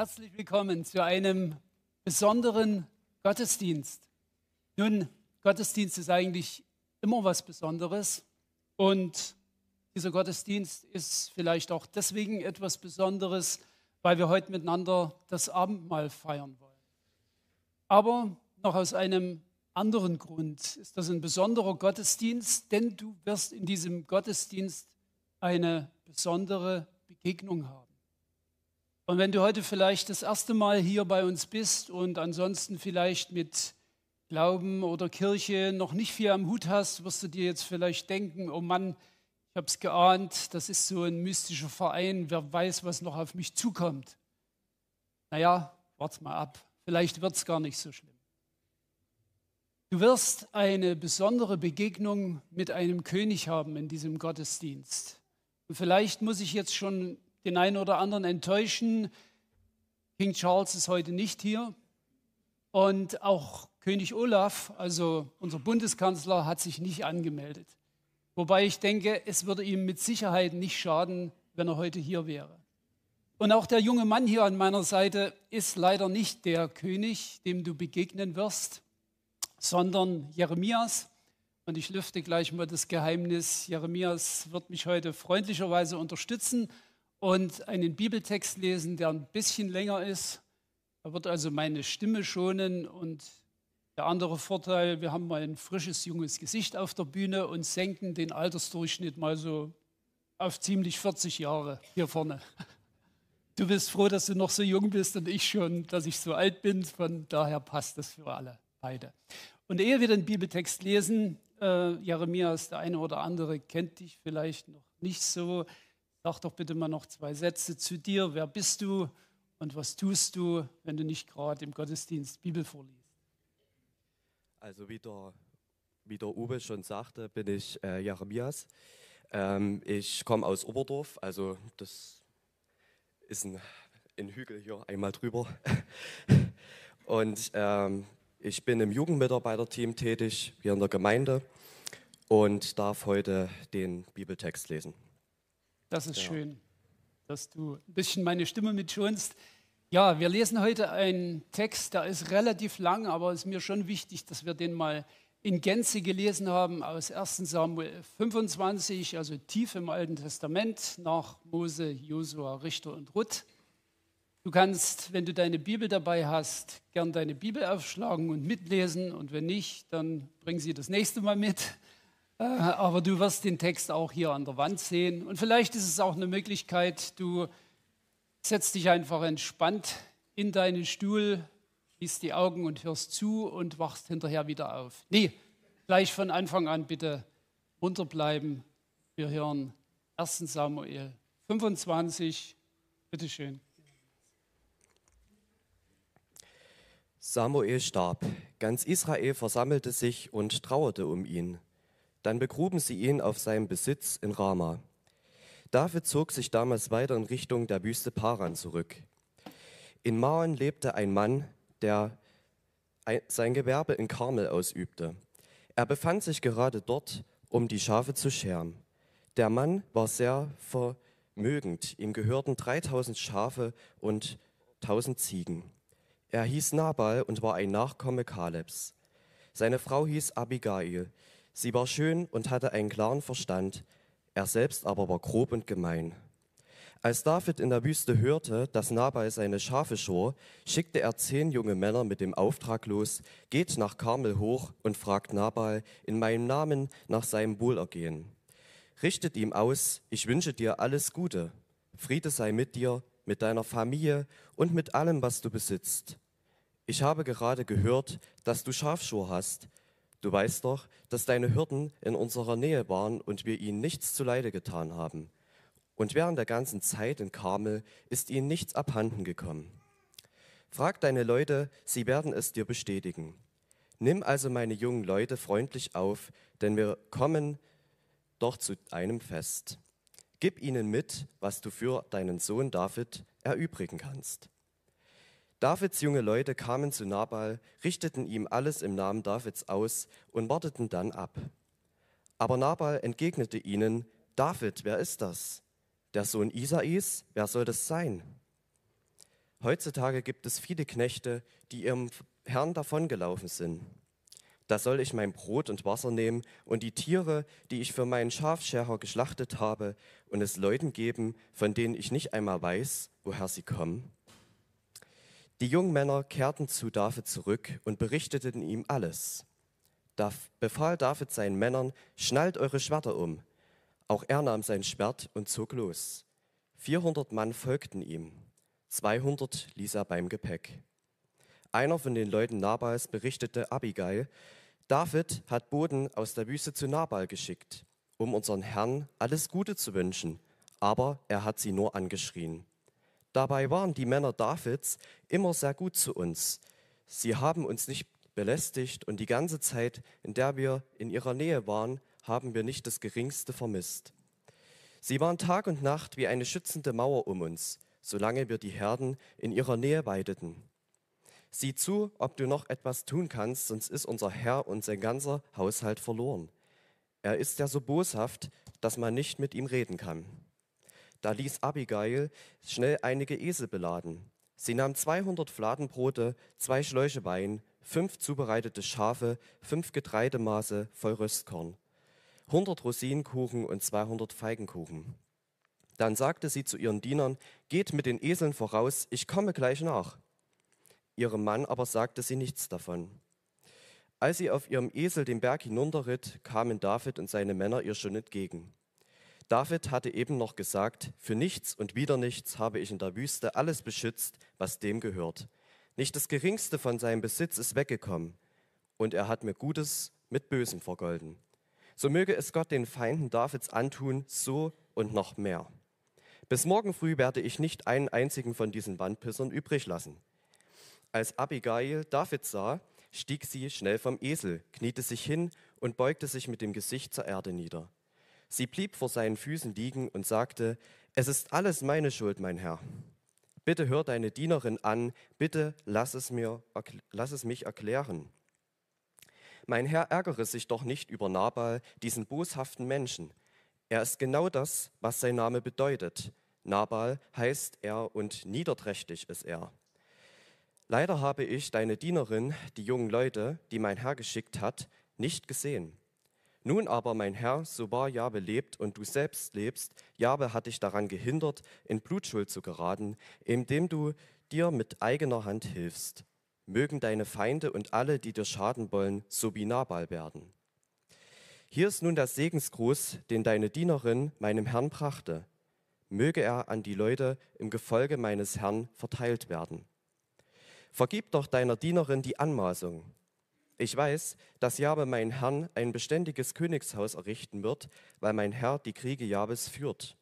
Herzlich willkommen zu einem besonderen Gottesdienst. Nun, Gottesdienst ist eigentlich immer was Besonderes und dieser Gottesdienst ist vielleicht auch deswegen etwas Besonderes, weil wir heute miteinander das Abendmahl feiern wollen. Aber noch aus einem anderen Grund ist das ein besonderer Gottesdienst, denn du wirst in diesem Gottesdienst eine besondere Begegnung haben. Und wenn du heute vielleicht das erste Mal hier bei uns bist und ansonsten vielleicht mit Glauben oder Kirche noch nicht viel am Hut hast, wirst du dir jetzt vielleicht denken, oh Mann, ich habe es geahnt, das ist so ein mystischer Verein, wer weiß, was noch auf mich zukommt. Naja, warte mal ab, vielleicht wird es gar nicht so schlimm. Du wirst eine besondere Begegnung mit einem König haben in diesem Gottesdienst. Und vielleicht muss ich jetzt schon den einen oder anderen enttäuschen. King Charles ist heute nicht hier. Und auch König Olaf, also unser Bundeskanzler, hat sich nicht angemeldet. Wobei ich denke, es würde ihm mit Sicherheit nicht schaden, wenn er heute hier wäre. Und auch der junge Mann hier an meiner Seite ist leider nicht der König, dem du begegnen wirst, sondern Jeremias. Und ich lüfte gleich mal das Geheimnis. Jeremias wird mich heute freundlicherweise unterstützen und einen Bibeltext lesen, der ein bisschen länger ist. Er wird also meine Stimme schonen und der andere Vorteil, wir haben mal ein frisches, junges Gesicht auf der Bühne und senken den Altersdurchschnitt mal so auf ziemlich 40 Jahre hier vorne. Du bist froh, dass du noch so jung bist und ich schon, dass ich so alt bin. Von daher passt das für alle, beide. Und ehe wir den Bibeltext lesen, äh, Jeremias, der eine oder andere kennt dich vielleicht noch nicht so. Sag doch bitte mal noch zwei Sätze zu dir. Wer bist du und was tust du, wenn du nicht gerade im Gottesdienst Bibel vorliest? Also wie der, wie der Uwe schon sagte, bin ich äh, Jeremias. Ähm, ich komme aus Oberdorf, also das ist ein, ein Hügel hier einmal drüber. Und ähm, ich bin im Jugendmitarbeiterteam tätig hier in der Gemeinde und darf heute den Bibeltext lesen. Das ist ja. schön, dass du ein bisschen meine Stimme mitschonst. Ja, wir lesen heute einen Text, der ist relativ lang, aber es ist mir schon wichtig, dass wir den mal in Gänze gelesen haben aus 1 Samuel 25, also tief im Alten Testament, nach Mose, Josua, Richter und Ruth. Du kannst, wenn du deine Bibel dabei hast, gern deine Bibel aufschlagen und mitlesen und wenn nicht, dann bring sie das nächste Mal mit. Äh, aber du wirst den Text auch hier an der Wand sehen. Und vielleicht ist es auch eine Möglichkeit, du setzt dich einfach entspannt in deinen Stuhl, schließt die Augen und hörst zu und wachst hinterher wieder auf. Nee, gleich von Anfang an bitte runterbleiben. Wir hören 1 Samuel 25. Bitte schön. Samuel starb. Ganz Israel versammelte sich und trauerte um ihn. Dann begruben sie ihn auf seinem Besitz in Rama. David zog sich damals weiter in Richtung der Wüste Paran zurück. In Maon lebte ein Mann, der sein Gewerbe in Karmel ausübte. Er befand sich gerade dort, um die Schafe zu scheren. Der Mann war sehr vermögend. Ihm gehörten 3000 Schafe und 1000 Ziegen. Er hieß Nabal und war ein Nachkomme Kalebs. Seine Frau hieß Abigail. Sie war schön und hatte einen klaren Verstand, er selbst aber war grob und gemein. Als David in der Wüste hörte, dass Nabal seine Schafe schor, schickte er zehn junge Männer mit dem Auftrag los, geht nach Karmel hoch und fragt Nabal in meinem Namen nach seinem Wohlergehen. Richtet ihm aus, ich wünsche dir alles Gute. Friede sei mit dir, mit deiner Familie und mit allem, was du besitzt. Ich habe gerade gehört, dass du Schafschur hast, Du weißt doch, dass deine Hürden in unserer Nähe waren und wir ihnen nichts zuleide getan haben. Und während der ganzen Zeit in Karmel ist ihnen nichts abhanden gekommen. Frag deine Leute, sie werden es dir bestätigen. Nimm also meine jungen Leute freundlich auf, denn wir kommen doch zu einem Fest. Gib ihnen mit, was du für deinen Sohn David erübrigen kannst. Davids junge Leute kamen zu Nabal, richteten ihm alles im Namen Davids aus und warteten dann ab. Aber Nabal entgegnete ihnen, David, wer ist das? Der Sohn Isais, wer soll das sein? Heutzutage gibt es viele Knechte, die ihrem Herrn davongelaufen sind. Da soll ich mein Brot und Wasser nehmen und die Tiere, die ich für meinen Schafscherer geschlachtet habe, und es Leuten geben, von denen ich nicht einmal weiß, woher sie kommen. Die jungen Männer kehrten zu David zurück und berichteten ihm alles. Da befahl David seinen Männern, schnallt eure Schwerter um. Auch er nahm sein Schwert und zog los. 400 Mann folgten ihm, 200 ließ er beim Gepäck. Einer von den Leuten Nabals berichtete Abigail, David hat Boden aus der Wüste zu Nabal geschickt, um unseren Herrn alles Gute zu wünschen, aber er hat sie nur angeschrien. Dabei waren die Männer Davids immer sehr gut zu uns. Sie haben uns nicht belästigt und die ganze Zeit, in der wir in ihrer Nähe waren, haben wir nicht das geringste vermisst. Sie waren Tag und Nacht wie eine schützende Mauer um uns, solange wir die Herden in ihrer Nähe weideten. Sieh zu, ob du noch etwas tun kannst, sonst ist unser Herr und sein ganzer Haushalt verloren. Er ist ja so boshaft, dass man nicht mit ihm reden kann. Da ließ Abigail schnell einige Esel beladen. Sie nahm 200 Fladenbrote, zwei Schläuche Wein, fünf zubereitete Schafe, fünf Getreidemaße voll Röstkorn, 100 Rosinenkuchen und 200 Feigenkuchen. Dann sagte sie zu ihren Dienern, geht mit den Eseln voraus, ich komme gleich nach. Ihrem Mann aber sagte sie nichts davon. Als sie auf ihrem Esel den Berg hinunterritt, kamen David und seine Männer ihr schon entgegen. David hatte eben noch gesagt, für nichts und wieder nichts habe ich in der Wüste alles beschützt, was dem gehört. Nicht das geringste von seinem Besitz ist weggekommen, und er hat mir Gutes mit Bösem vergolden. So möge es Gott den Feinden Davids antun, so und noch mehr. Bis morgen früh werde ich nicht einen einzigen von diesen Wandpissern übrig lassen. Als Abigail David sah, stieg sie schnell vom Esel, kniete sich hin und beugte sich mit dem Gesicht zur Erde nieder. Sie blieb vor seinen Füßen liegen und sagte, es ist alles meine Schuld, mein Herr. Bitte hör deine Dienerin an, bitte lass es, mir, lass es mich erklären. Mein Herr ärgere sich doch nicht über Nabal, diesen boshaften Menschen. Er ist genau das, was sein Name bedeutet. Nabal heißt er und niederträchtig ist er. Leider habe ich deine Dienerin, die jungen Leute, die mein Herr geschickt hat, nicht gesehen. Nun aber, mein Herr, so wahr Jabe lebt und du selbst lebst, Jabe hat dich daran gehindert, in Blutschuld zu geraten, indem du dir mit eigener Hand hilfst. Mögen deine Feinde und alle, die dir schaden wollen, so wie Nabal werden. Hier ist nun der Segensgruß, den deine Dienerin meinem Herrn brachte. Möge er an die Leute im Gefolge meines Herrn verteilt werden. Vergib doch deiner Dienerin die Anmaßung. Ich weiß, dass Jabe mein Herrn ein beständiges Königshaus errichten wird, weil mein Herr die Kriege Jabes führt.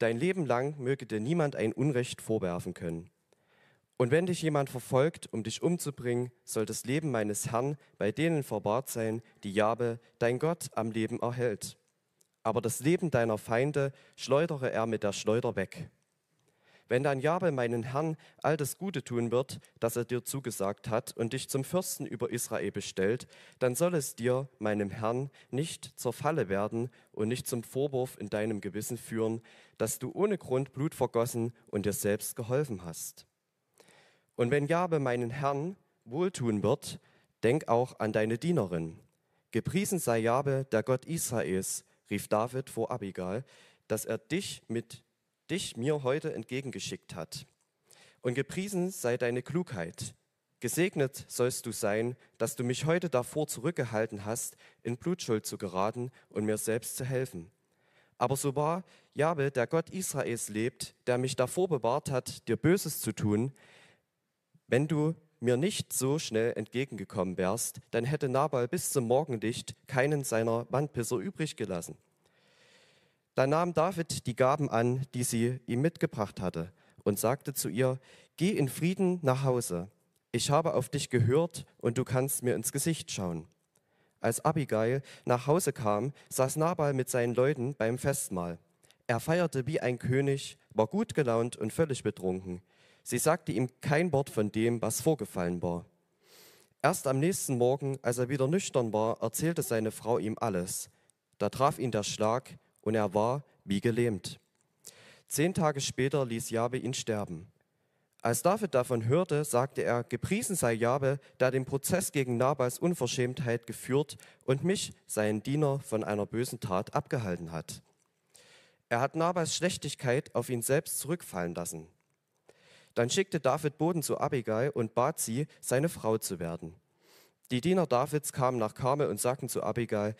Dein Leben lang möge dir niemand ein Unrecht vorwerfen können. Und wenn dich jemand verfolgt, um dich umzubringen, soll das Leben meines Herrn bei denen verwahrt sein, die Jabe, dein Gott, am Leben erhält. Aber das Leben deiner Feinde schleudere er mit der Schleuder weg. Wenn dein Jabe meinen Herrn all das Gute tun wird, das er dir zugesagt hat und dich zum Fürsten über Israel bestellt, dann soll es dir, meinem Herrn, nicht zur Falle werden und nicht zum Vorwurf in deinem Gewissen führen, dass du ohne Grund Blut vergossen und dir selbst geholfen hast. Und wenn Jabe meinen Herrn wohltun wird, denk auch an deine Dienerin. Gepriesen sei Jabe, der Gott Israels, rief David vor Abigail, dass er dich mit dich mir heute entgegengeschickt hat. Und gepriesen sei deine Klugheit. Gesegnet sollst du sein, dass du mich heute davor zurückgehalten hast, in Blutschuld zu geraten und mir selbst zu helfen. Aber so wahr Jabe, der Gott Israels lebt, der mich davor bewahrt hat, dir Böses zu tun, wenn du mir nicht so schnell entgegengekommen wärst, dann hätte Nabal bis zum Morgenlicht keinen seiner Wandpisser übrig gelassen. Da nahm David die Gaben an, die sie ihm mitgebracht hatte, und sagte zu ihr, Geh in Frieden nach Hause. Ich habe auf dich gehört und du kannst mir ins Gesicht schauen. Als Abigail nach Hause kam, saß Nabal mit seinen Leuten beim Festmahl. Er feierte wie ein König, war gut gelaunt und völlig betrunken. Sie sagte ihm kein Wort von dem, was vorgefallen war. Erst am nächsten Morgen, als er wieder nüchtern war, erzählte seine Frau ihm alles. Da traf ihn der Schlag und er war wie gelähmt. Zehn Tage später ließ Jabe ihn sterben. Als David davon hörte, sagte er, gepriesen sei Jabe, der den Prozess gegen Nabals Unverschämtheit geführt und mich, seinen Diener, von einer bösen Tat abgehalten hat. Er hat Nabals Schlechtigkeit auf ihn selbst zurückfallen lassen. Dann schickte David Boden zu Abigail und bat sie, seine Frau zu werden. Die Diener Davids kamen nach Karmel und sagten zu Abigail,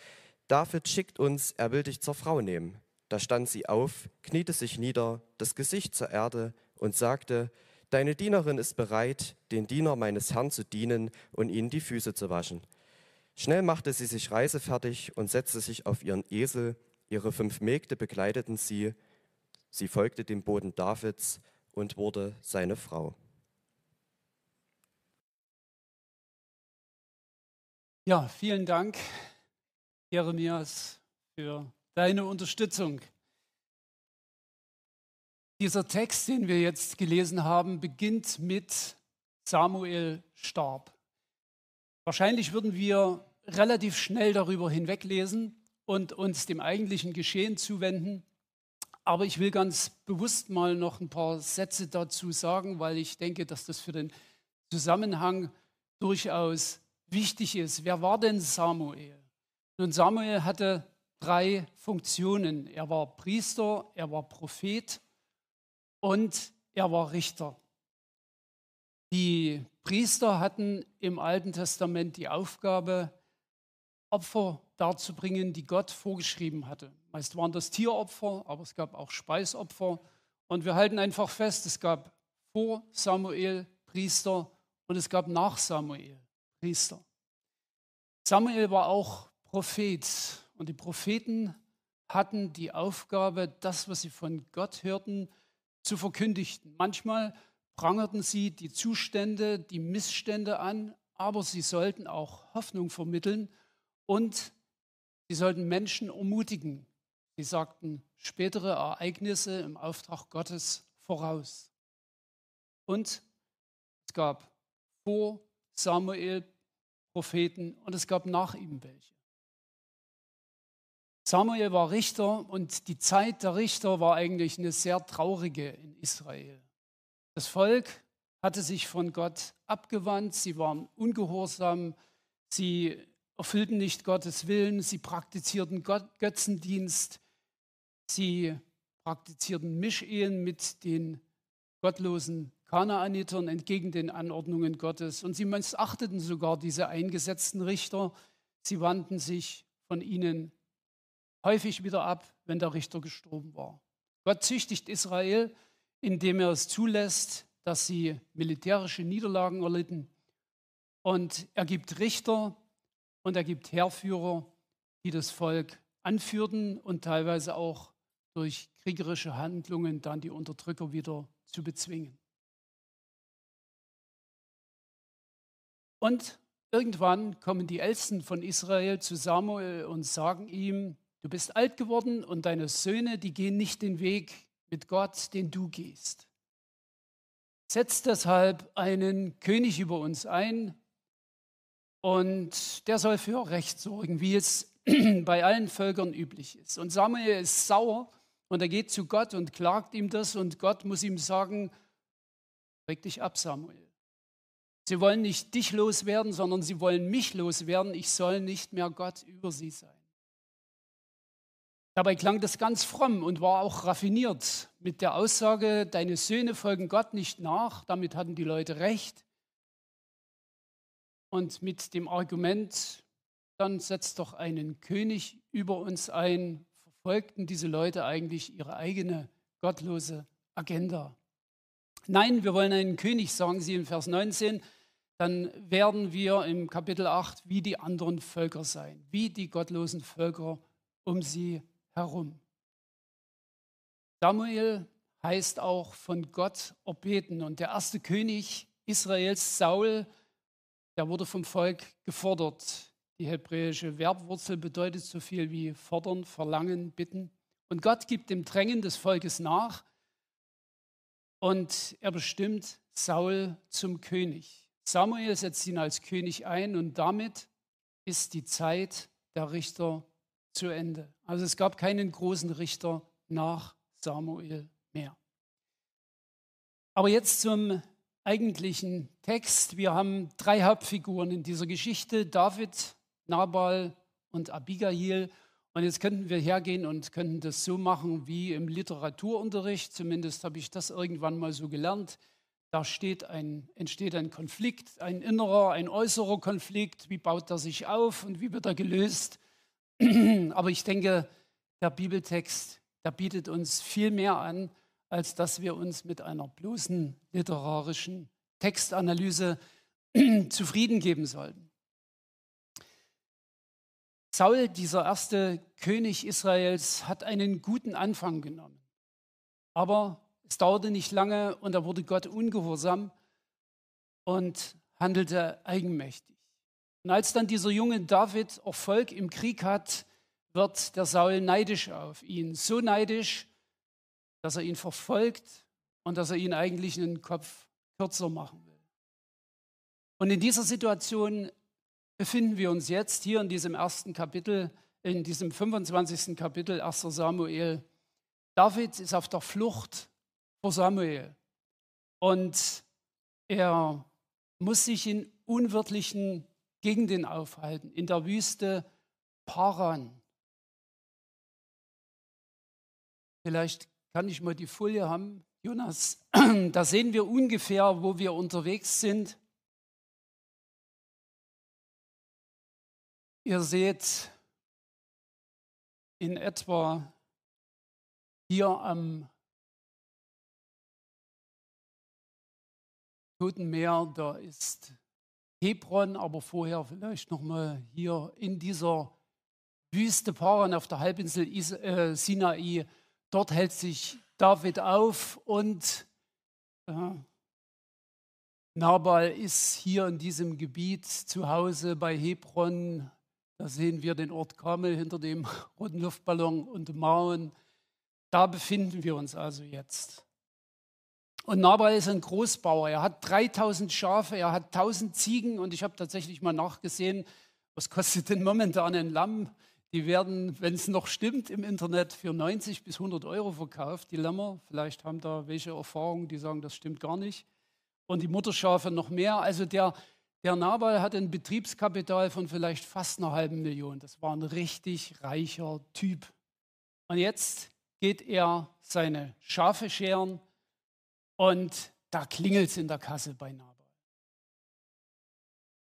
David schickt uns, er will dich zur Frau nehmen. Da stand sie auf, kniete sich nieder, das Gesicht zur Erde und sagte, Deine Dienerin ist bereit, den Diener meines Herrn zu dienen und ihnen die Füße zu waschen. Schnell machte sie sich reisefertig und setzte sich auf ihren Esel. Ihre fünf Mägde begleiteten sie. Sie folgte dem Boden Davids und wurde seine Frau. Ja, vielen Dank, Jeremias, für deine Unterstützung. Dieser Text, den wir jetzt gelesen haben, beginnt mit Samuel starb. Wahrscheinlich würden wir relativ schnell darüber hinweglesen und uns dem eigentlichen Geschehen zuwenden. Aber ich will ganz bewusst mal noch ein paar Sätze dazu sagen, weil ich denke, dass das für den Zusammenhang durchaus wichtig ist. Wer war denn Samuel? Nun, Samuel hatte drei Funktionen. Er war Priester, er war Prophet und er war Richter. Die Priester hatten im Alten Testament die Aufgabe, Opfer darzubringen, die Gott vorgeschrieben hatte. Meist waren das Tieropfer, aber es gab auch Speisopfer. Und wir halten einfach fest, es gab vor Samuel Priester und es gab nach Samuel Priester. Samuel war auch Prophet und die Propheten hatten die Aufgabe, das, was sie von Gott hörten, zu verkündigen. Manchmal prangerten sie die Zustände, die Missstände an, aber sie sollten auch Hoffnung vermitteln und sie sollten Menschen ermutigen. Sie sagten spätere Ereignisse im Auftrag Gottes voraus. Und es gab vor Samuel Propheten und es gab nach ihm welche. Samuel war Richter und die Zeit der Richter war eigentlich eine sehr traurige in Israel. Das Volk hatte sich von Gott abgewandt, sie waren ungehorsam, sie erfüllten nicht Gottes Willen, sie praktizierten Götzendienst, sie praktizierten Mischehen mit den gottlosen Kanaanitern entgegen den Anordnungen Gottes. Und sie missachteten sogar diese eingesetzten Richter. Sie wandten sich von ihnen häufig wieder ab, wenn der Richter gestorben war. Gott züchtigt Israel, indem er es zulässt, dass sie militärische Niederlagen erlitten. Und er gibt Richter, und er gibt Heerführer, die das Volk anführten und teilweise auch durch kriegerische Handlungen dann die Unterdrücker wieder zu bezwingen. Und irgendwann kommen die Ältesten von Israel zu Samuel und sagen ihm, du bist alt geworden und deine Söhne, die gehen nicht den Weg mit Gott, den du gehst. Setz deshalb einen König über uns ein, und der soll für Recht sorgen, wie es bei allen Völkern üblich ist. Und Samuel ist sauer und er geht zu Gott und klagt ihm das und Gott muss ihm sagen, reg dich ab, Samuel. Sie wollen nicht dich loswerden, sondern sie wollen mich loswerden. Ich soll nicht mehr Gott über sie sein. Dabei klang das ganz fromm und war auch raffiniert mit der Aussage, deine Söhne folgen Gott nicht nach. Damit hatten die Leute recht und mit dem Argument, dann setzt doch einen König über uns ein, verfolgten diese Leute eigentlich ihre eigene gottlose Agenda. Nein, wir wollen einen König, sagen sie in Vers 19, dann werden wir im Kapitel 8 wie die anderen Völker sein, wie die gottlosen Völker um sie herum. Samuel heißt auch von Gott erbeten und der erste König Israels, Saul, der wurde vom Volk gefordert. Die hebräische Verbwurzel bedeutet so viel wie fordern, verlangen, bitten. Und Gott gibt dem Drängen des Volkes nach und er bestimmt Saul zum König. Samuel setzt ihn als König ein und damit ist die Zeit der Richter zu Ende. Also es gab keinen großen Richter nach Samuel mehr. Aber jetzt zum eigentlichen Text. Wir haben drei Hauptfiguren in dieser Geschichte, David, Nabal und Abigail. Und jetzt könnten wir hergehen und könnten das so machen wie im Literaturunterricht. Zumindest habe ich das irgendwann mal so gelernt. Da ein, entsteht ein Konflikt, ein innerer, ein äußerer Konflikt. Wie baut er sich auf und wie wird er gelöst? Aber ich denke, der Bibeltext, der bietet uns viel mehr an, als dass wir uns mit einer bloßen literarischen Textanalyse zufrieden geben sollten. Saul, dieser erste König Israels, hat einen guten Anfang genommen. Aber es dauerte nicht lange und er wurde Gott ungehorsam und handelte eigenmächtig. Und als dann dieser junge David Erfolg im Krieg hat, wird der Saul neidisch auf ihn. So neidisch, dass er ihn verfolgt und dass er ihn eigentlich einen Kopf kürzer machen will. Und in dieser Situation befinden wir uns jetzt hier in diesem ersten Kapitel, in diesem 25. Kapitel 1. Samuel. David ist auf der Flucht vor Samuel und er muss sich in unwirtlichen Gegenden aufhalten, in der Wüste Paran. Vielleicht kann ich mal die Folie haben, Jonas. Da sehen wir ungefähr, wo wir unterwegs sind. Ihr seht in etwa hier am Toten Meer, da ist Hebron, aber vorher vielleicht noch mal hier in dieser Wüste Paran auf der Halbinsel äh, Sinai. Dort hält sich David auf und äh, Nabal ist hier in diesem Gebiet zu Hause bei Hebron da sehen wir den Ort Kamel hinter dem roten Luftballon und Mauern. Da befinden wir uns also jetzt. Und Nabal ist ein Großbauer. Er hat 3000 Schafe, er hat 1000 Ziegen und ich habe tatsächlich mal nachgesehen, was kostet denn momentan ein Lamm? Die werden, wenn es noch stimmt, im Internet für 90 bis 100 Euro verkauft, die Lämmer. Vielleicht haben da welche Erfahrungen, die sagen, das stimmt gar nicht. Und die Mutterschafe noch mehr. Also der, der Nabal hat ein Betriebskapital von vielleicht fast einer halben Million. Das war ein richtig reicher Typ. Und jetzt geht er seine Schafe scheren und da klingelt es in der Kasse bei Nabal.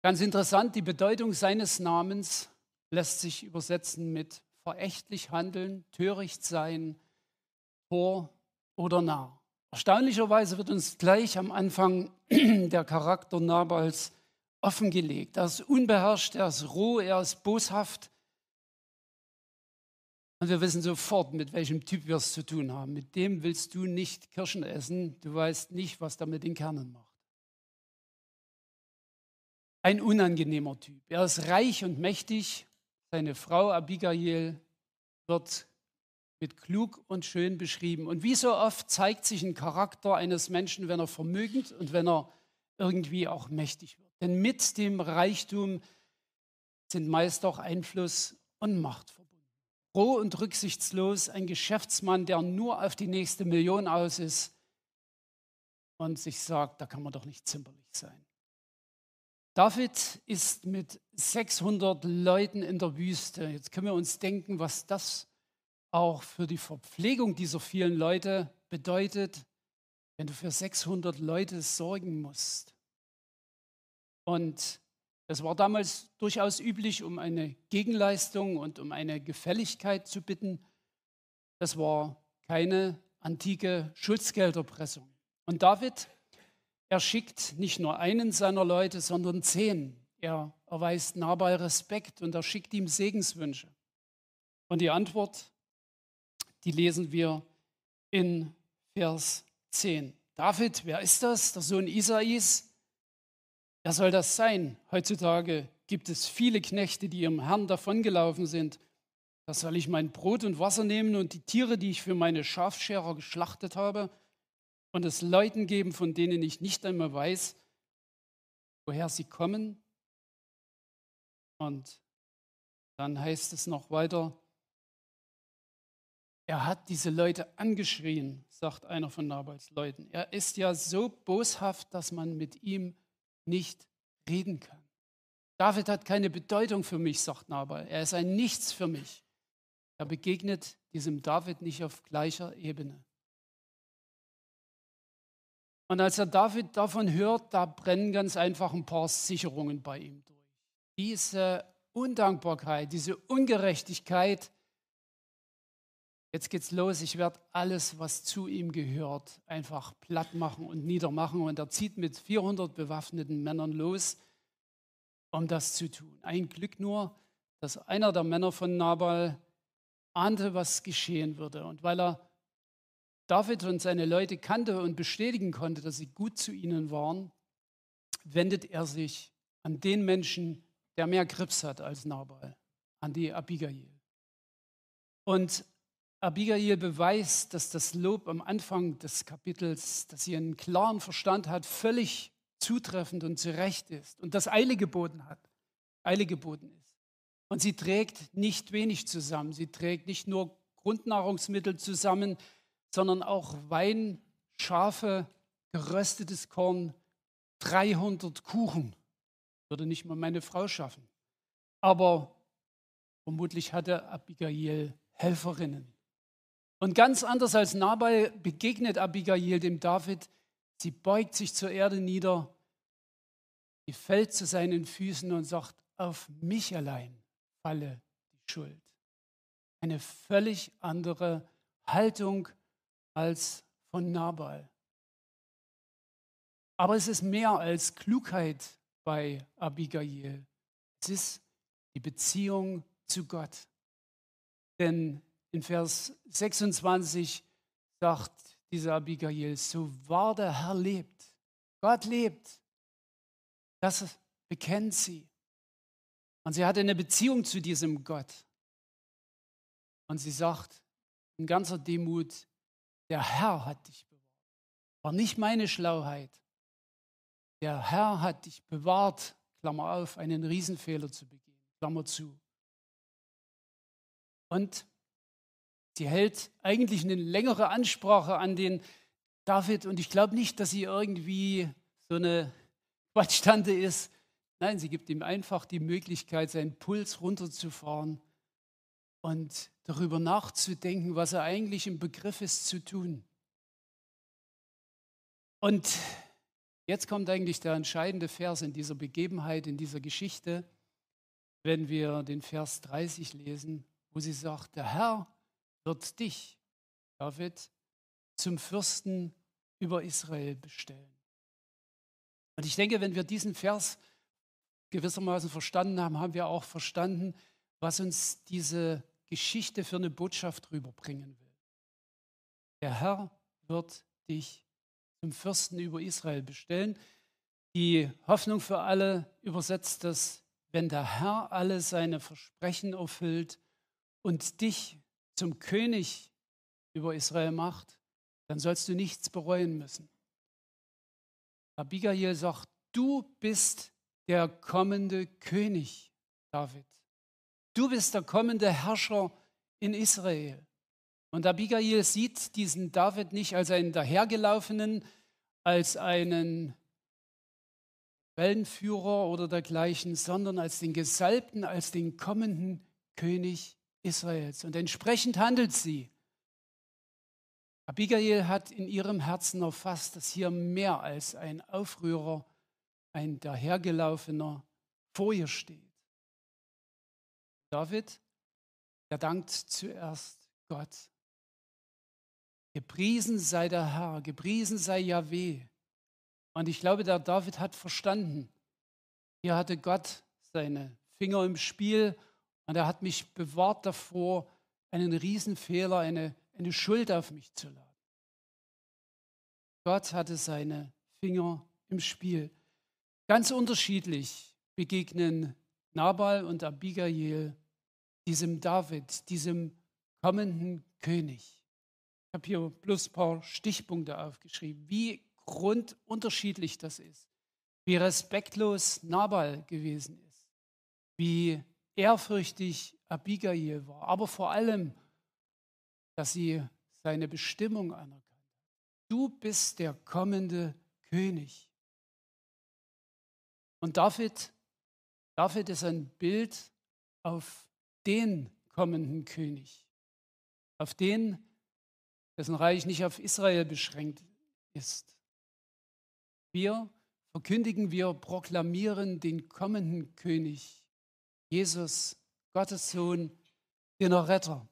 Ganz interessant, die Bedeutung seines Namens lässt sich übersetzen mit verächtlich handeln, töricht sein, vor oder nah. Erstaunlicherweise wird uns gleich am Anfang der Charakter Nabals offengelegt. Er ist unbeherrscht, er ist roh, er ist boshaft. Und wir wissen sofort, mit welchem Typ wir es zu tun haben. Mit dem willst du nicht Kirschen essen. Du weißt nicht, was er mit den Kernen macht. Ein unangenehmer Typ. Er ist reich und mächtig. Seine Frau Abigail wird mit klug und schön beschrieben. Und wie so oft zeigt sich ein Charakter eines Menschen, wenn er vermögend und wenn er irgendwie auch mächtig wird. Denn mit dem Reichtum sind meist auch Einfluss und Macht. Roh und rücksichtslos, ein Geschäftsmann, der nur auf die nächste Million aus ist und sich sagt, da kann man doch nicht zimperlich sein. David ist mit 600 Leuten in der Wüste. Jetzt können wir uns denken, was das auch für die Verpflegung dieser vielen Leute bedeutet, wenn du für 600 Leute sorgen musst. Und es war damals durchaus üblich, um eine Gegenleistung und um eine Gefälligkeit zu bitten. Das war keine antike Schutzgelderpressung. Und David, er schickt nicht nur einen seiner Leute, sondern zehn. Er erweist Nabal Respekt und er schickt ihm Segenswünsche. Und die Antwort, die lesen wir in Vers 10. David, wer ist das? Der Sohn Isais? Wer soll das sein? Heutzutage gibt es viele Knechte, die ihrem Herrn davongelaufen sind. Da soll ich mein Brot und Wasser nehmen und die Tiere, die ich für meine Schafscherer geschlachtet habe, und es Leuten geben, von denen ich nicht einmal weiß, woher sie kommen. Und dann heißt es noch weiter, Er hat diese Leute angeschrien, sagt einer von Nabals Leuten. Er ist ja so boshaft, dass man mit ihm nicht reden kann. David hat keine Bedeutung für mich, sagt Nabal. Er ist ein Nichts für mich. Er begegnet diesem David nicht auf gleicher Ebene. Und als er David davon hört, da brennen ganz einfach ein paar Sicherungen bei ihm durch. Diese Undankbarkeit, diese Ungerechtigkeit, jetzt geht's los, ich werde alles, was zu ihm gehört, einfach platt machen und niedermachen. Und er zieht mit 400 bewaffneten Männern los, um das zu tun. Ein Glück nur, dass einer der Männer von Nabal ahnte, was geschehen würde. Und weil er David und seine Leute kannte und bestätigen konnte, dass sie gut zu ihnen waren, wendet er sich an den Menschen, der mehr Grips hat als Nabal, an die Abigail. Und Abigail beweist, dass das Lob am Anfang des Kapitels, dass sie einen klaren Verstand hat, völlig zutreffend und zurecht ist und das Eile geboten hat, Eile geboten ist. Und sie trägt nicht wenig zusammen. Sie trägt nicht nur Grundnahrungsmittel zusammen, sondern auch Wein, Schafe, geröstetes Korn, 300 Kuchen. Würde nicht mal meine Frau schaffen. Aber vermutlich hatte Abigail Helferinnen. Und ganz anders als Nabal begegnet Abigail dem David. Sie beugt sich zur Erde nieder, sie fällt zu seinen Füßen und sagt, auf mich allein falle die Schuld. Eine völlig andere Haltung als von Nabal. Aber es ist mehr als Klugheit bei Abigail. Es ist die Beziehung zu Gott. Denn in Vers 26 sagt diese Abigail, so wahr der Herr lebt, Gott lebt, das bekennt sie. Und sie hatte eine Beziehung zu diesem Gott. Und sie sagt in ganzer Demut, der Herr hat dich bewahrt. War nicht meine Schlauheit. Der Herr hat dich bewahrt, Klammer auf, einen Riesenfehler zu begehen, Klammer zu. Und sie hält eigentlich eine längere Ansprache an den David und ich glaube nicht, dass sie irgendwie so eine Quatschtante ist. Nein, sie gibt ihm einfach die Möglichkeit, seinen Puls runterzufahren und darüber nachzudenken, was er eigentlich im Begriff ist zu tun. Und jetzt kommt eigentlich der entscheidende Vers in dieser Begebenheit, in dieser Geschichte, wenn wir den Vers 30 lesen, wo sie sagt, der Herr wird dich, David, zum Fürsten über Israel bestellen. Und ich denke, wenn wir diesen Vers gewissermaßen verstanden haben, haben wir auch verstanden, was uns diese Geschichte für eine Botschaft rüberbringen will. Der Herr wird dich zum Fürsten über Israel bestellen. Die Hoffnung für alle übersetzt das, wenn der Herr alle seine Versprechen erfüllt und dich zum König über Israel macht, dann sollst du nichts bereuen müssen. Abigail sagt, du bist der kommende König, David. Du bist der kommende Herrscher in Israel. Und Abigail sieht diesen David nicht als einen dahergelaufenen, als einen Wellenführer oder dergleichen, sondern als den Gesalbten, als den kommenden König Israels. Und entsprechend handelt sie. Abigail hat in ihrem Herzen erfasst, dass hier mehr als ein Aufrührer, ein dahergelaufener vor ihr steht. David, der dankt zuerst Gott. Gepriesen sei der Herr, gepriesen sei Yahweh. Und ich glaube, der David hat verstanden, hier hatte Gott seine Finger im Spiel und er hat mich bewahrt davor, einen Riesenfehler, eine, eine Schuld auf mich zu laden. Gott hatte seine Finger im Spiel. Ganz unterschiedlich begegnen Nabal und Abigail diesem David, diesem kommenden König. Ich habe hier bloß ein paar Stichpunkte aufgeschrieben, wie grundunterschiedlich das ist, wie respektlos Nabal gewesen ist, wie ehrfürchtig Abigail war, aber vor allem, dass sie seine Bestimmung anerkannt. Du bist der kommende König. Und David, David ist ein Bild auf den kommenden König, auf den, dessen Reich nicht auf Israel beschränkt ist. Wir verkündigen, wir proklamieren den kommenden König, Jesus, Gottes Sohn, den Erretter.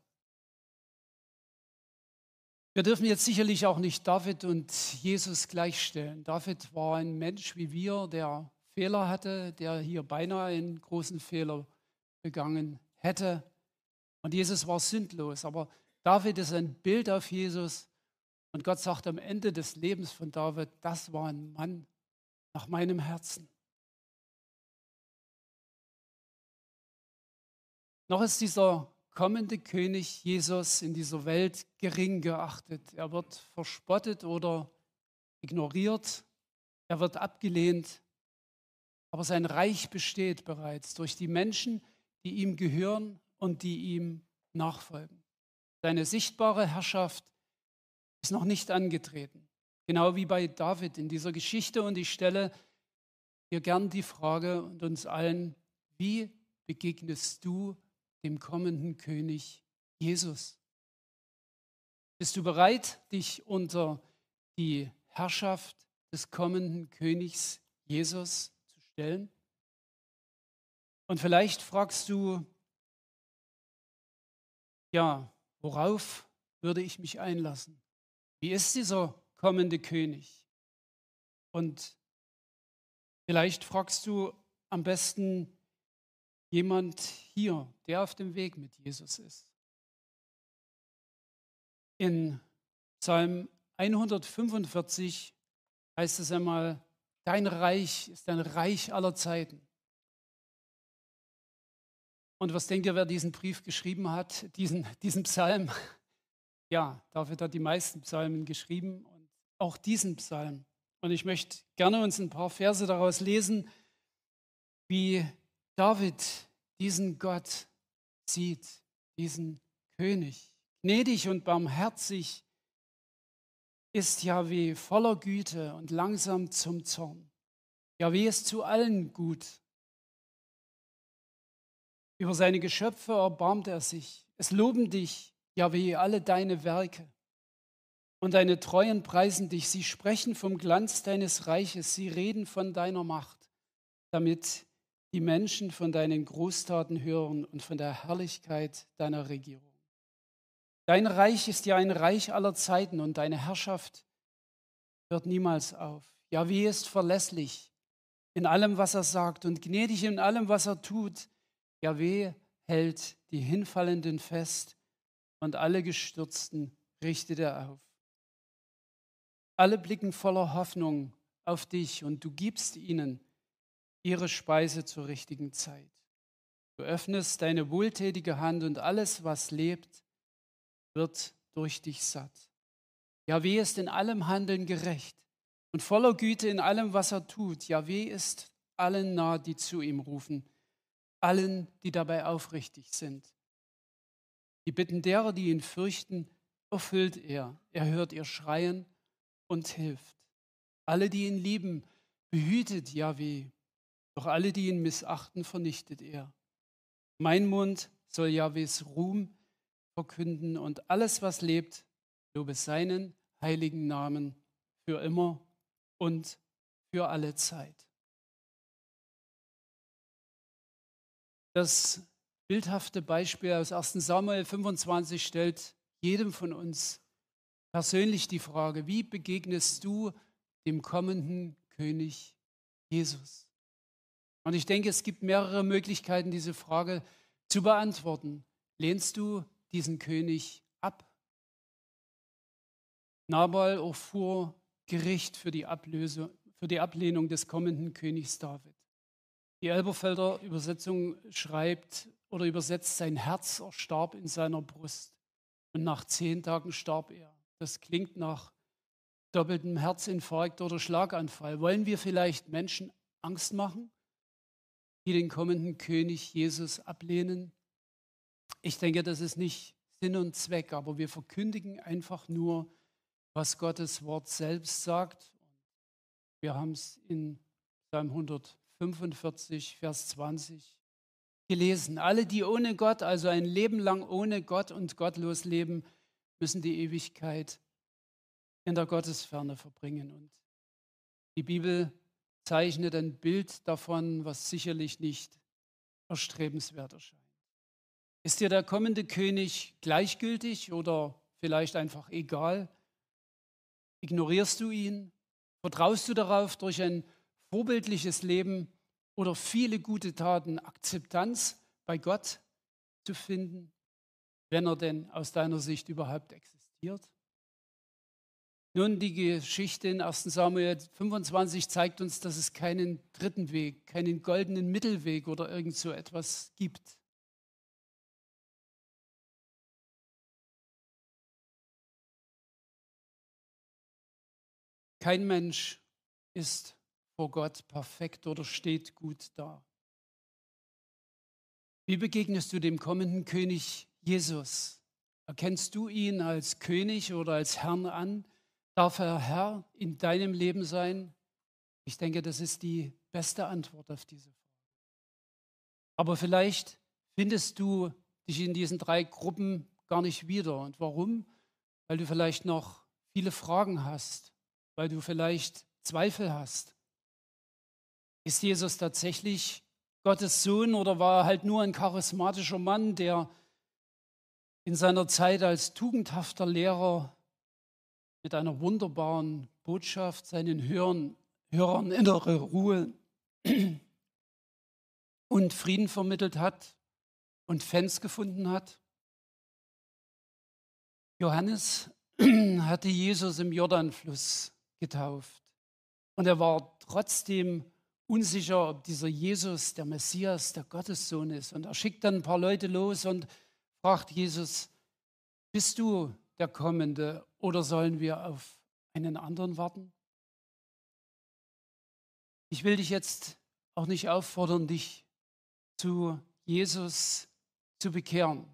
Wir dürfen jetzt sicherlich auch nicht David und Jesus gleichstellen. David war ein Mensch wie wir, der Fehler hatte, der hier beinahe einen großen Fehler begangen hätte. Und Jesus war sündlos. Aber David ist ein Bild auf Jesus. Und Gott sagt am Ende des Lebens von David, das war ein Mann nach meinem Herzen. Noch ist dieser kommende König Jesus in dieser Welt gering geachtet. Er wird verspottet oder ignoriert. Er wird abgelehnt. Aber sein Reich besteht bereits durch die Menschen, die ihm gehören und die ihm nachfolgen. Seine sichtbare Herrschaft ist noch nicht angetreten. Genau wie bei David in dieser Geschichte. Und ich stelle dir gern die Frage und uns allen, wie begegnest du dem kommenden König Jesus? Bist du bereit, dich unter die Herrschaft des kommenden Königs Jesus zu stellen? Und vielleicht fragst du, ja, worauf würde ich mich einlassen? Wie ist dieser kommende König? Und vielleicht fragst du am besten jemand hier, der auf dem Weg mit Jesus ist. In Psalm 145 heißt es einmal, dein Reich ist ein Reich aller Zeiten. Und was denkt ihr, wer diesen Brief geschrieben hat, diesen, diesen Psalm? Ja, David hat die meisten Psalmen geschrieben und auch diesen Psalm. Und ich möchte gerne uns ein paar Verse daraus lesen, wie David diesen Gott sieht, diesen König. Gnädig und barmherzig ist Yahweh voller Güte und langsam zum Zorn. Yahweh ist zu allen gut. Über seine Geschöpfe erbarmt er sich. Es loben dich, Yahweh, alle deine Werke. Und deine Treuen preisen dich. Sie sprechen vom Glanz deines Reiches. Sie reden von deiner Macht, damit die Menschen von deinen Großtaten hören und von der Herrlichkeit deiner Regierung. Dein Reich ist ja ein Reich aller Zeiten und deine Herrschaft hört niemals auf. Yahweh ist verlässlich in allem, was er sagt und gnädig in allem, was er tut. Yahweh hält die Hinfallenden fest und alle Gestürzten richtet er auf. Alle blicken voller Hoffnung auf dich und du gibst ihnen ihre Speise zur richtigen Zeit. Du öffnest deine wohltätige Hand und alles, was lebt, wird durch dich satt. Jahweh ist in allem Handeln gerecht und voller Güte in allem, was er tut. Jahweh ist allen nah, die zu ihm rufen, allen, die dabei aufrichtig sind. Die Bitten derer, die ihn fürchten, erfüllt er. Er hört ihr Schreien und hilft. Alle, die ihn lieben, behütet Jahweh. Doch alle, die ihn missachten, vernichtet er. Mein Mund soll Jahwes Ruhm verkünden und alles, was lebt, lobe seinen heiligen Namen für immer und für alle Zeit. Das bildhafte Beispiel aus 1 Samuel 25 stellt jedem von uns persönlich die Frage, wie begegnest du dem kommenden König Jesus? Und ich denke, es gibt mehrere Möglichkeiten, diese Frage zu beantworten. Lehnst du diesen König ab? Nabal erfuhr Gericht für die, Ablöse, für die Ablehnung des kommenden Königs David. Die Elberfelder Übersetzung schreibt oder übersetzt, sein Herz erstarb in seiner Brust und nach zehn Tagen starb er. Das klingt nach doppeltem Herzinfarkt oder Schlaganfall. Wollen wir vielleicht Menschen Angst machen? Die den kommenden König Jesus ablehnen. Ich denke, das ist nicht Sinn und Zweck, aber wir verkündigen einfach nur, was Gottes Wort selbst sagt. Wir haben es in Psalm 145, Vers 20 gelesen. Alle, die ohne Gott, also ein Leben lang ohne Gott und gottlos leben, müssen die Ewigkeit in der Gottesferne verbringen. Und die Bibel zeichnet ein Bild davon, was sicherlich nicht erstrebenswert erscheint. Ist dir der kommende König gleichgültig oder vielleicht einfach egal? Ignorierst du ihn? Vertraust du darauf, durch ein vorbildliches Leben oder viele gute Taten Akzeptanz bei Gott zu finden, wenn er denn aus deiner Sicht überhaupt existiert? Nun, die Geschichte in 1 Samuel 25 zeigt uns, dass es keinen dritten Weg, keinen goldenen Mittelweg oder irgend so etwas gibt. Kein Mensch ist vor Gott perfekt oder steht gut da. Wie begegnest du dem kommenden König Jesus? Erkennst du ihn als König oder als Herrn an? Darf er Herr in deinem Leben sein? Ich denke, das ist die beste Antwort auf diese Frage. Aber vielleicht findest du dich in diesen drei Gruppen gar nicht wieder. Und warum? Weil du vielleicht noch viele Fragen hast, weil du vielleicht Zweifel hast. Ist Jesus tatsächlich Gottes Sohn oder war er halt nur ein charismatischer Mann, der in seiner Zeit als tugendhafter Lehrer mit einer wunderbaren Botschaft seinen Hörern, Hörern innere Ruhe und Frieden vermittelt hat und Fans gefunden hat? Johannes hatte Jesus im Jordanfluss getauft und er war trotzdem unsicher, ob dieser Jesus der Messias, der Gottessohn ist. Und er schickt dann ein paar Leute los und fragt Jesus, bist du der Kommende oder sollen wir auf einen anderen warten? Ich will dich jetzt auch nicht auffordern, dich zu Jesus zu bekehren.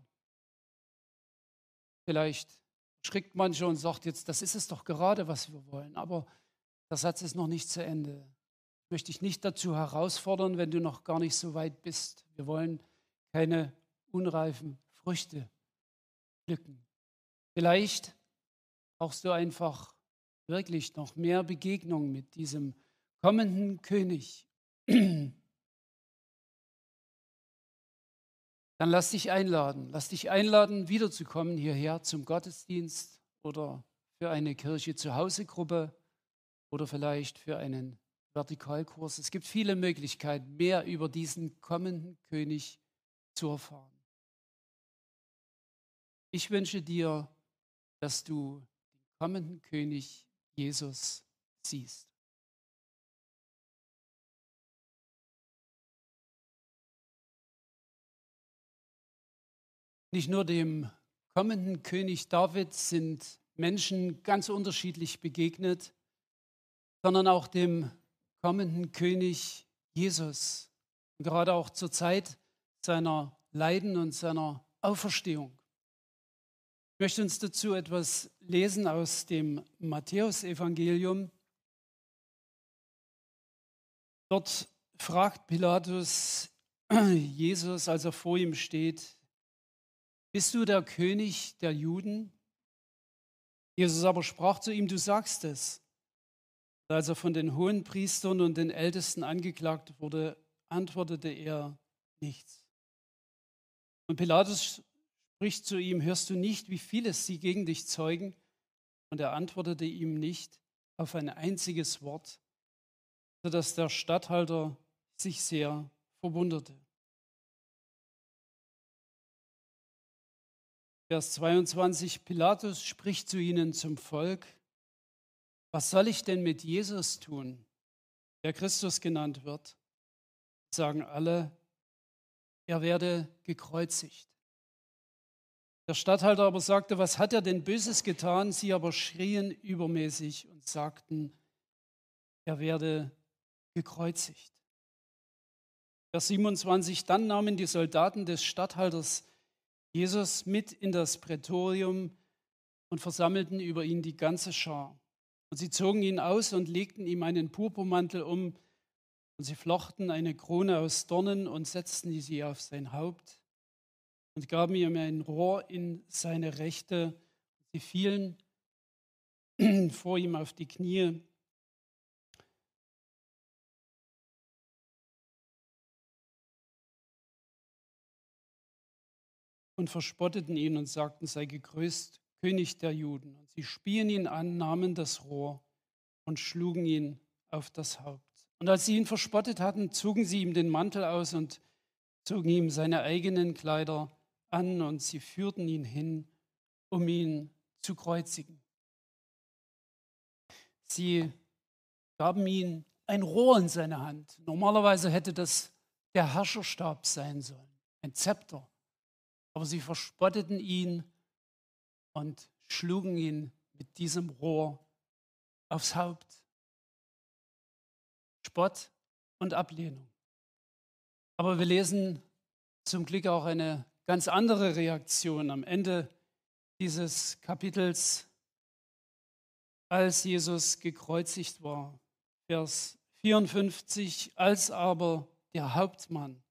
Vielleicht schrickt man schon und sagt jetzt, das ist es doch gerade, was wir wollen. Aber der Satz ist noch nicht zu Ende möchte ich nicht dazu herausfordern, wenn du noch gar nicht so weit bist. Wir wollen keine unreifen Früchte pflücken. Vielleicht brauchst du einfach wirklich noch mehr Begegnung mit diesem kommenden König. Dann lass dich einladen. Lass dich einladen, wiederzukommen hierher zum Gottesdienst oder für eine Kirche zu Hause Gruppe oder vielleicht für einen Vertikalkurs. Es gibt viele Möglichkeiten, mehr über diesen kommenden König zu erfahren. Ich wünsche dir, dass du den kommenden König Jesus siehst. Nicht nur dem kommenden König David sind Menschen ganz unterschiedlich begegnet, sondern auch dem kommenden König Jesus. Gerade auch zur Zeit seiner Leiden und seiner Auferstehung. Ich möchte uns dazu etwas lesen aus dem Matthäusevangelium. Dort fragt Pilatus Jesus, als er vor ihm steht, bist du der König der Juden? Jesus aber sprach zu ihm, du sagst es. Als er von den hohen Priestern und den Ältesten angeklagt wurde, antwortete er nichts. Und Pilatus spricht zu ihm, hörst du nicht, wie vieles sie gegen dich zeugen? Und er antwortete ihm nicht auf ein einziges Wort, sodass der Statthalter sich sehr verwunderte. Vers 22, Pilatus spricht zu ihnen zum Volk, was soll ich denn mit Jesus tun, der Christus genannt wird? Sagen alle, er werde gekreuzigt. Der Statthalter aber sagte, was hat er denn Böses getan? Sie aber schrien übermäßig und sagten, er werde gekreuzigt. Vers 27, dann nahmen die Soldaten des Statthalters Jesus mit in das Prätorium und versammelten über ihn die ganze Schar. Und sie zogen ihn aus und legten ihm einen Purpurmantel um, und sie flochten eine Krone aus Dornen und setzten sie auf sein Haupt und gaben ihm ein Rohr in seine Rechte. Sie fielen vor ihm auf die Knie. und verspotteten ihn und sagten, sei gegrüßt, König der Juden. Und sie spien ihn an, nahmen das Rohr und schlugen ihn auf das Haupt. Und als sie ihn verspottet hatten, zogen sie ihm den Mantel aus und zogen ihm seine eigenen Kleider an und sie führten ihn hin, um ihn zu kreuzigen. Sie gaben ihm ein Rohr in seine Hand. Normalerweise hätte das der Herrscherstab sein sollen, ein Zepter. Aber sie verspotteten ihn und schlugen ihn mit diesem Rohr aufs Haupt. Spott und Ablehnung. Aber wir lesen zum Glück auch eine ganz andere Reaktion am Ende dieses Kapitels, als Jesus gekreuzigt war. Vers 54, als aber der Hauptmann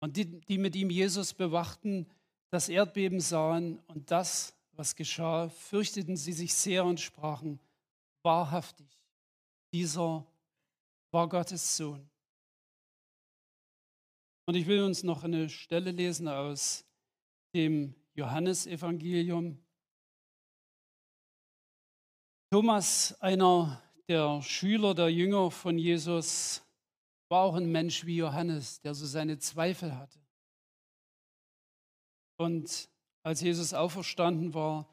und die, die mit ihm Jesus bewachten, das Erdbeben sahen und das, was geschah, fürchteten sie sich sehr und sprachen, wahrhaftig, dieser war Gottes Sohn. Und ich will uns noch eine Stelle lesen aus dem Johannesevangelium. Thomas, einer der Schüler, der Jünger von Jesus, war auch ein Mensch wie Johannes, der so seine Zweifel hatte. Und als Jesus auferstanden war,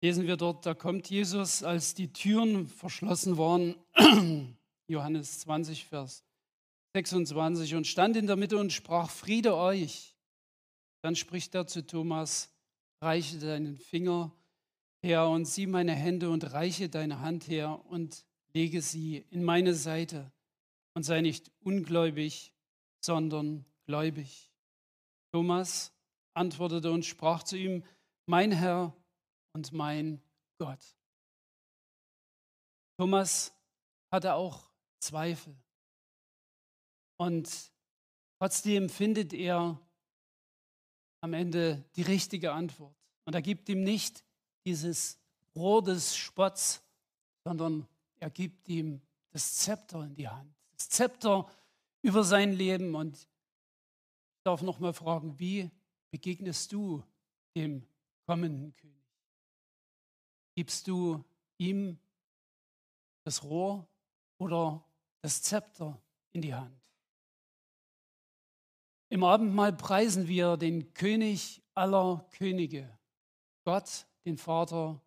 lesen wir dort, da kommt Jesus, als die Türen verschlossen waren, Johannes 20, Vers 26 und stand in der Mitte und sprach, Friede euch. Dann spricht er zu Thomas, reiche deinen Finger her und sieh meine Hände und reiche deine Hand her und lege sie in meine Seite und sei nicht ungläubig, sondern gläubig. Thomas antwortete und sprach zu ihm, mein Herr und mein Gott. Thomas hatte auch Zweifel. Und trotzdem findet er am Ende die richtige Antwort. Und er gibt ihm nicht dieses Rohr des Spotts, sondern er gibt ihm das Zepter in die Hand. Das Zepter über sein Leben. Und ich darf noch mal fragen, wie begegnest du dem kommenden König? Gibst du ihm das Rohr oder das Zepter in die Hand? Im Abendmahl preisen wir den König aller Könige, Gott, den Vater,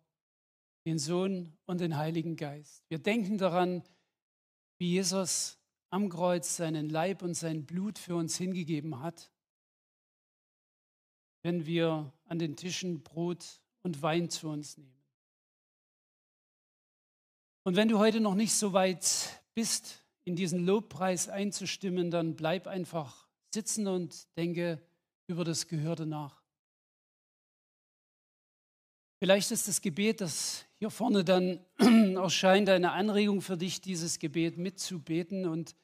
den Sohn und den Heiligen Geist. Wir denken daran, wie Jesus am Kreuz seinen Leib und sein Blut für uns hingegeben hat, wenn wir an den Tischen Brot und Wein zu uns nehmen. Und wenn du heute noch nicht so weit bist, in diesen Lobpreis einzustimmen, dann bleib einfach sitzen und denke über das Gehörte nach. Vielleicht ist das Gebet, das hier vorne dann erscheint, eine Anregung für dich, dieses Gebet mitzubeten. Und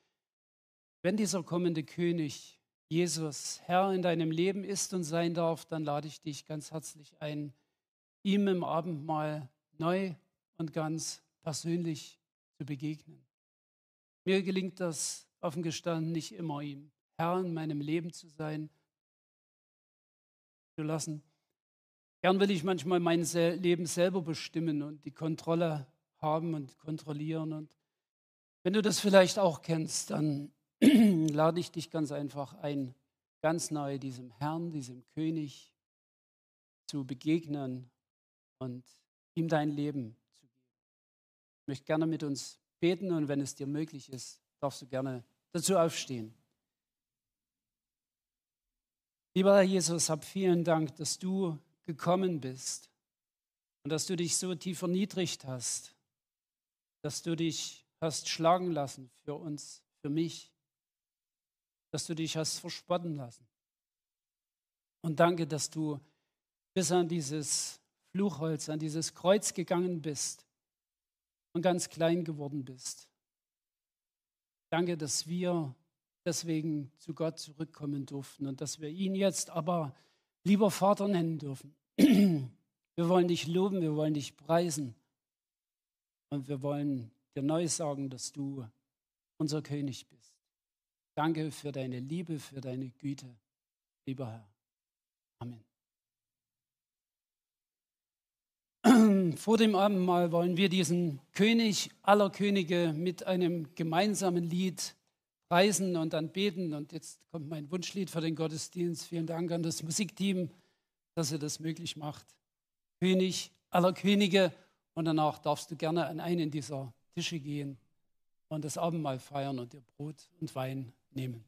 wenn dieser kommende König, Jesus, Herr in deinem Leben ist und sein darf, dann lade ich dich ganz herzlich ein, ihm im Abendmahl neu und ganz persönlich zu begegnen. Mir gelingt das offen gestanden nicht immer ihm. Herr in meinem Leben zu sein, zu lassen. Gern will ich manchmal mein Leben selber bestimmen und die Kontrolle haben und kontrollieren. Und wenn du das vielleicht auch kennst, dann lade ich dich ganz einfach ein, ganz neu diesem Herrn, diesem König zu begegnen und ihm dein Leben zu geben. Ich möchte gerne mit uns beten und wenn es dir möglich ist, darfst du gerne dazu aufstehen. Lieber Herr Jesus, hab vielen Dank, dass du gekommen bist und dass du dich so tief erniedrigt hast, dass du dich hast schlagen lassen für uns, für mich, dass du dich hast verspotten lassen. Und danke, dass du bis an dieses Fluchholz, an dieses Kreuz gegangen bist und ganz klein geworden bist. Danke, dass wir deswegen zu Gott zurückkommen durften und dass wir ihn jetzt aber lieber Vater nennen dürfen. Wir wollen dich loben, wir wollen dich preisen und wir wollen dir neu sagen, dass du unser König bist. Danke für deine Liebe, für deine Güte, lieber Herr. Amen. Vor dem Abendmahl wollen wir diesen König aller Könige mit einem gemeinsamen Lied preisen und dann beten. Und jetzt kommt mein Wunschlied für den Gottesdienst. Vielen Dank an das Musikteam, dass ihr das möglich macht. König aller Könige. Und danach darfst du gerne an einen dieser Tische gehen und das Abendmahl feiern und dir Brot und Wein nehmen.